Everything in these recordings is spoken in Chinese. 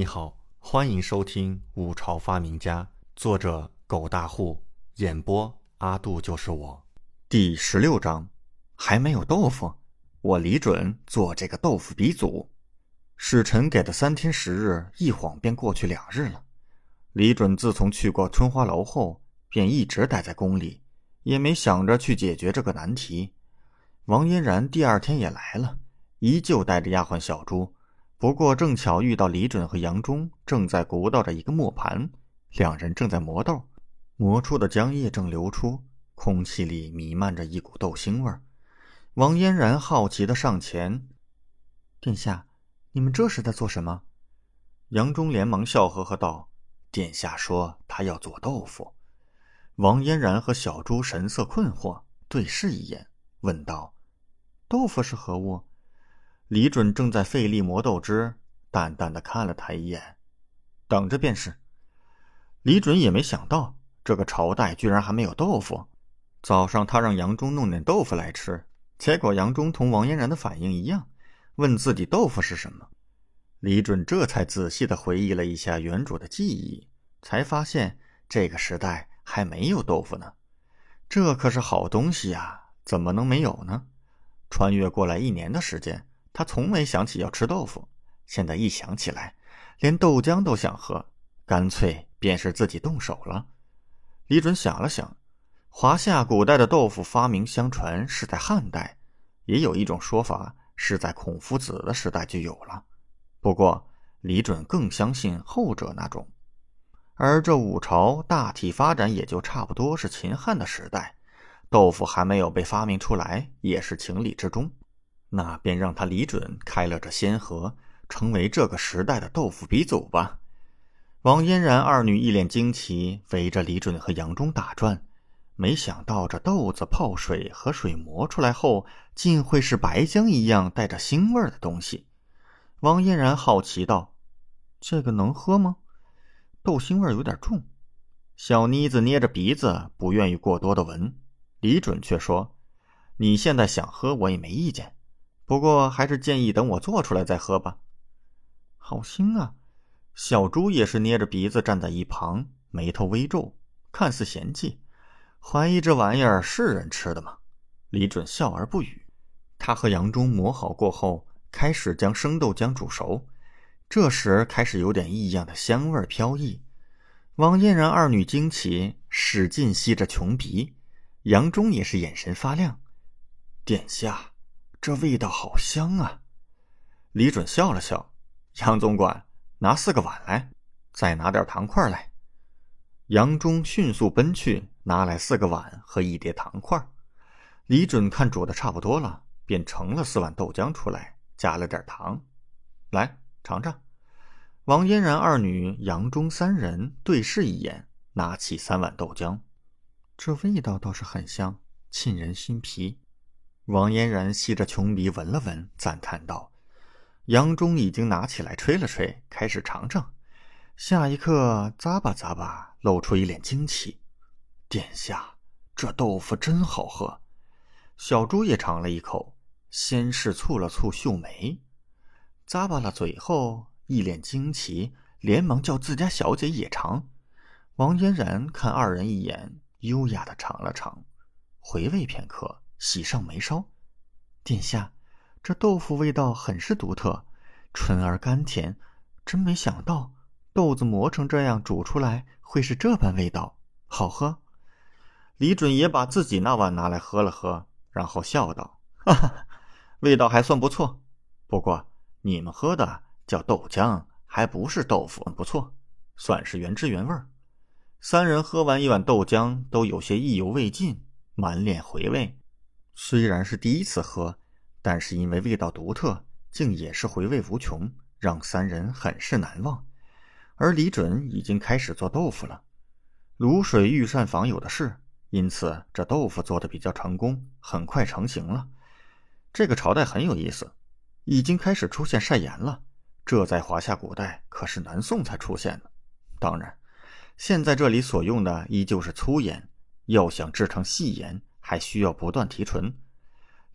你好，欢迎收听《五朝发明家》，作者狗大户，演播阿杜就是我。第十六章，还没有豆腐，我李准做这个豆腐鼻祖。使臣给的三天时日，一晃便过去两日了。李准自从去过春花楼后，便一直待在宫里，也没想着去解决这个难题。王嫣然第二天也来了，依旧带着丫鬟小朱。不过正巧遇到李准和杨忠正在鼓捣着一个磨盘，两人正在磨豆，磨出的浆液正流出，空气里弥漫着一股豆腥味儿。王嫣然好奇的上前：“殿下，你们这是在做什么？”杨忠连忙笑呵呵道：“殿下说他要做豆腐。”王嫣然和小朱神色困惑，对视一眼，问道：“豆腐是何物？”李准正在费力磨豆汁，淡淡的看了他一眼，等着便是。李准也没想到这个朝代居然还没有豆腐。早上他让杨忠弄点豆腐来吃，结果杨忠同王嫣然的反应一样，问自己豆腐是什么。李准这才仔细的回忆了一下原主的记忆，才发现这个时代还没有豆腐呢。这可是好东西呀，怎么能没有呢？穿越过来一年的时间。他从没想起要吃豆腐，现在一想起来，连豆浆都想喝，干脆便是自己动手了。李准想了想，华夏古代的豆腐发明相传是在汉代，也有一种说法是在孔夫子的时代就有了。不过李准更相信后者那种，而这五朝大体发展也就差不多是秦汉的时代，豆腐还没有被发明出来，也是情理之中。那便让他李准开了这先河，成为这个时代的豆腐鼻祖吧。王嫣然二女一脸惊奇，围着李准和杨忠打转。没想到这豆子泡水和水磨出来后，竟会是白浆一样带着腥味的东西。王嫣然好奇道：“这个能喝吗？豆腥味有点重。”小妮子捏着鼻子，不愿意过多的闻。李准却说：“你现在想喝，我也没意见。”不过还是建议等我做出来再喝吧。好腥啊！小猪也是捏着鼻子站在一旁，眉头微皱，看似嫌弃，怀疑这玩意儿是人吃的吗？李准笑而不语。他和杨忠磨好过后，开始将生豆浆煮熟。这时开始有点异样的香味飘溢。王嫣然二女惊奇，使劲吸着穷鼻。杨忠也是眼神发亮。殿下。这味道好香啊！李准笑了笑，杨总管拿四个碗来，再拿点糖块来。杨忠迅速奔去，拿来四个碗和一碟糖块。李准看煮的差不多了，便盛了四碗豆浆出来，加了点糖。来尝尝。王嫣然二女、杨忠三人对视一眼，拿起三碗豆浆，这味道倒是很香，沁人心脾。王嫣然吸着琼鼻闻了闻，赞叹道：“杨忠已经拿起来吹了吹，开始尝尝。下一刻，咂吧咂吧，露出一脸惊奇。殿下，这豆腐真好喝。”小猪也尝了一口，先是蹙了蹙秀眉，咂巴了嘴后，一脸惊奇，连忙叫自家小姐也尝。王嫣然看二人一眼，优雅的尝了尝，回味片刻。喜上眉梢，殿下，这豆腐味道很是独特，纯而甘甜。真没想到豆子磨成这样，煮出来会是这般味道，好喝。李准也把自己那碗拿来喝了喝，然后笑道：“哈哈，味道还算不错。不过你们喝的叫豆浆，还不是豆腐，不错，算是原汁原味。”三人喝完一碗豆浆，都有些意犹未尽，满脸回味。虽然是第一次喝，但是因为味道独特，竟也是回味无穷，让三人很是难忘。而李准已经开始做豆腐了，卤水御膳房有的是，因此这豆腐做的比较成功，很快成型了。这个朝代很有意思，已经开始出现晒盐了。这在华夏古代可是南宋才出现的。当然，现在这里所用的依旧是粗盐，要想制成细盐。还需要不断提纯，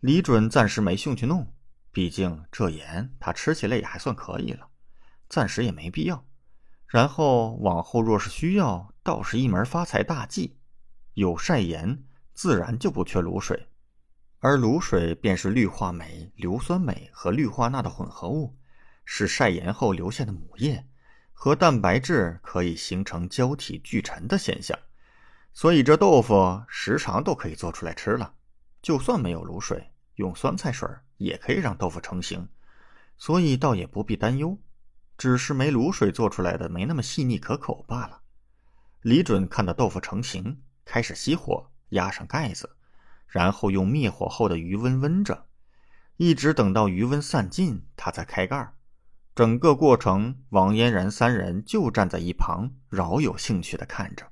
李准暂时没兴趣弄，毕竟这盐他吃起来也还算可以了。暂时也没必要。然后往后若是需要，倒是一门发财大计。有晒盐，自然就不缺卤水，而卤水便是氯化镁、硫酸镁和氯化钠的混合物，是晒盐后留下的母液，和蛋白质可以形成胶体聚沉的现象。所以这豆腐时常都可以做出来吃了，就算没有卤水，用酸菜水也可以让豆腐成型，所以倒也不必担忧，只是没卤水做出来的没那么细腻可口罢了。李准看到豆腐成型，开始熄火，压上盖子，然后用灭火后的余温温着，一直等到余温散尽，他才开盖。整个过程，王嫣然三人就站在一旁，饶有兴趣的看着。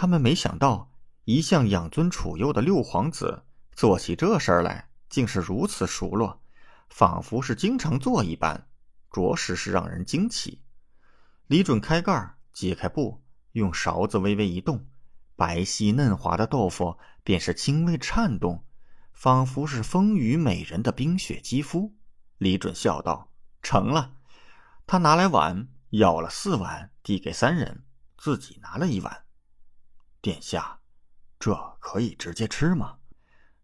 他们没想到，一向养尊处优的六皇子做起这事儿来竟是如此熟络，仿佛是经常做一般，着实是让人惊奇。李准开盖，揭开布，用勺子微微一动，白皙嫩滑的豆腐便是轻微颤动，仿佛是丰腴美人的冰雪肌肤。李准笑道：“成了。”他拿来碗，舀了四碗，递给三人，自己拿了一碗。殿下，这可以直接吃吗？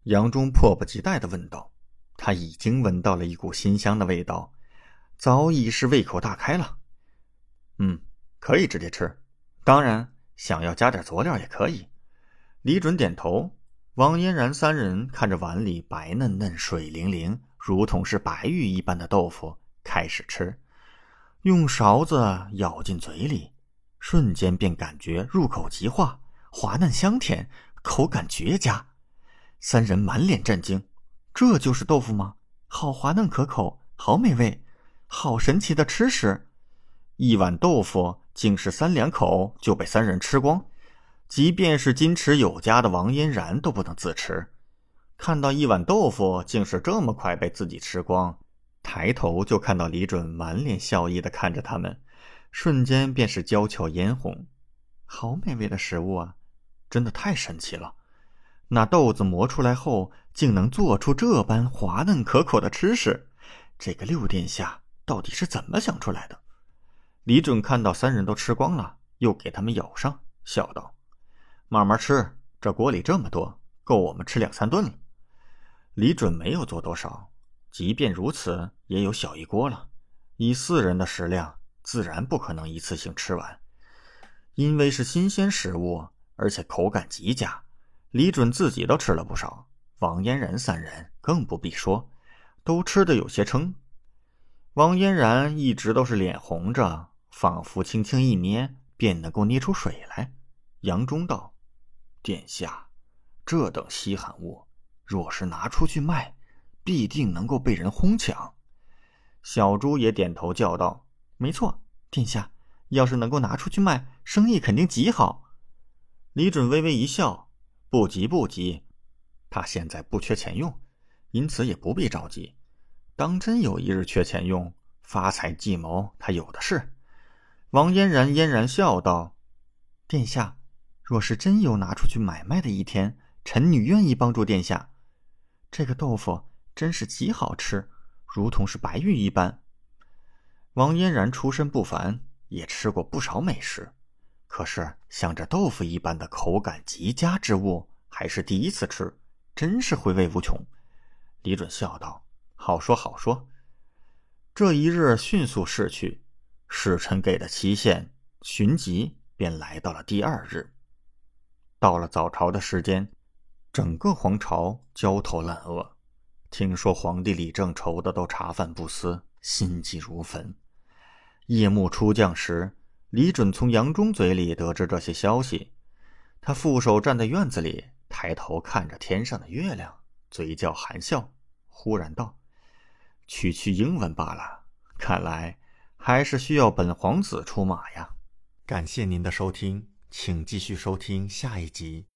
杨忠迫不及待的问道。他已经闻到了一股馨香的味道，早已是胃口大开了。嗯，可以直接吃。当然，想要加点佐料也可以。李准点头。王嫣然三人看着碗里白嫩嫩、水灵灵，如同是白玉一般的豆腐，开始吃。用勺子舀进嘴里，瞬间便感觉入口即化。滑嫩香甜，口感绝佳。三人满脸震惊：“这就是豆腐吗？好滑嫩可口，好美味，好神奇的吃食！”一碗豆腐竟是三两口就被三人吃光，即便是矜持有加的王嫣然都不能自持。看到一碗豆腐竟是这么快被自己吃光，抬头就看到李准满脸笑意的看着他们，瞬间便是娇俏嫣红。好美味的食物啊！真的太神奇了！那豆子磨出来后，竟能做出这般滑嫩可口的吃食，这个六殿下到底是怎么想出来的？李准看到三人都吃光了，又给他们舀上，笑道：“慢慢吃，这锅里这么多，够我们吃两三顿了。”李准没有做多少，即便如此，也有小一锅了。以四人的食量，自然不可能一次性吃完，因为是新鲜食物。而且口感极佳，李准自己都吃了不少，王嫣然三人更不必说，都吃得有些撑。王嫣然一直都是脸红着，仿佛轻轻一捏便能够捏出水来。杨忠道：“殿下，这等稀罕物，若是拿出去卖，必定能够被人哄抢。”小猪也点头叫道：“没错，殿下，要是能够拿出去卖，生意肯定极好。”李准微微一笑：“不急不急，他现在不缺钱用，因此也不必着急。当真有一日缺钱用，发财计谋他有的是。”王嫣然嫣然笑道：“殿下，若是真有拿出去买卖的一天，臣女愿意帮助殿下。这个豆腐真是极好吃，如同是白玉一般。”王嫣然出身不凡，也吃过不少美食。可是像这豆腐一般的口感极佳之物，还是第一次吃，真是回味无穷。李准笑道：“好说好说。”这一日迅速逝去，使臣给的期限寻即便来到了第二日。到了早朝的时间，整个皇朝焦头烂额。听说皇帝李正愁的都茶饭不思，心急如焚。夜幕初降时。李准从杨忠嘴里得知这些消息，他负手站在院子里，抬头看着天上的月亮，嘴角含笑，忽然道：“区区英文罢了，看来还是需要本皇子出马呀。”感谢您的收听，请继续收听下一集。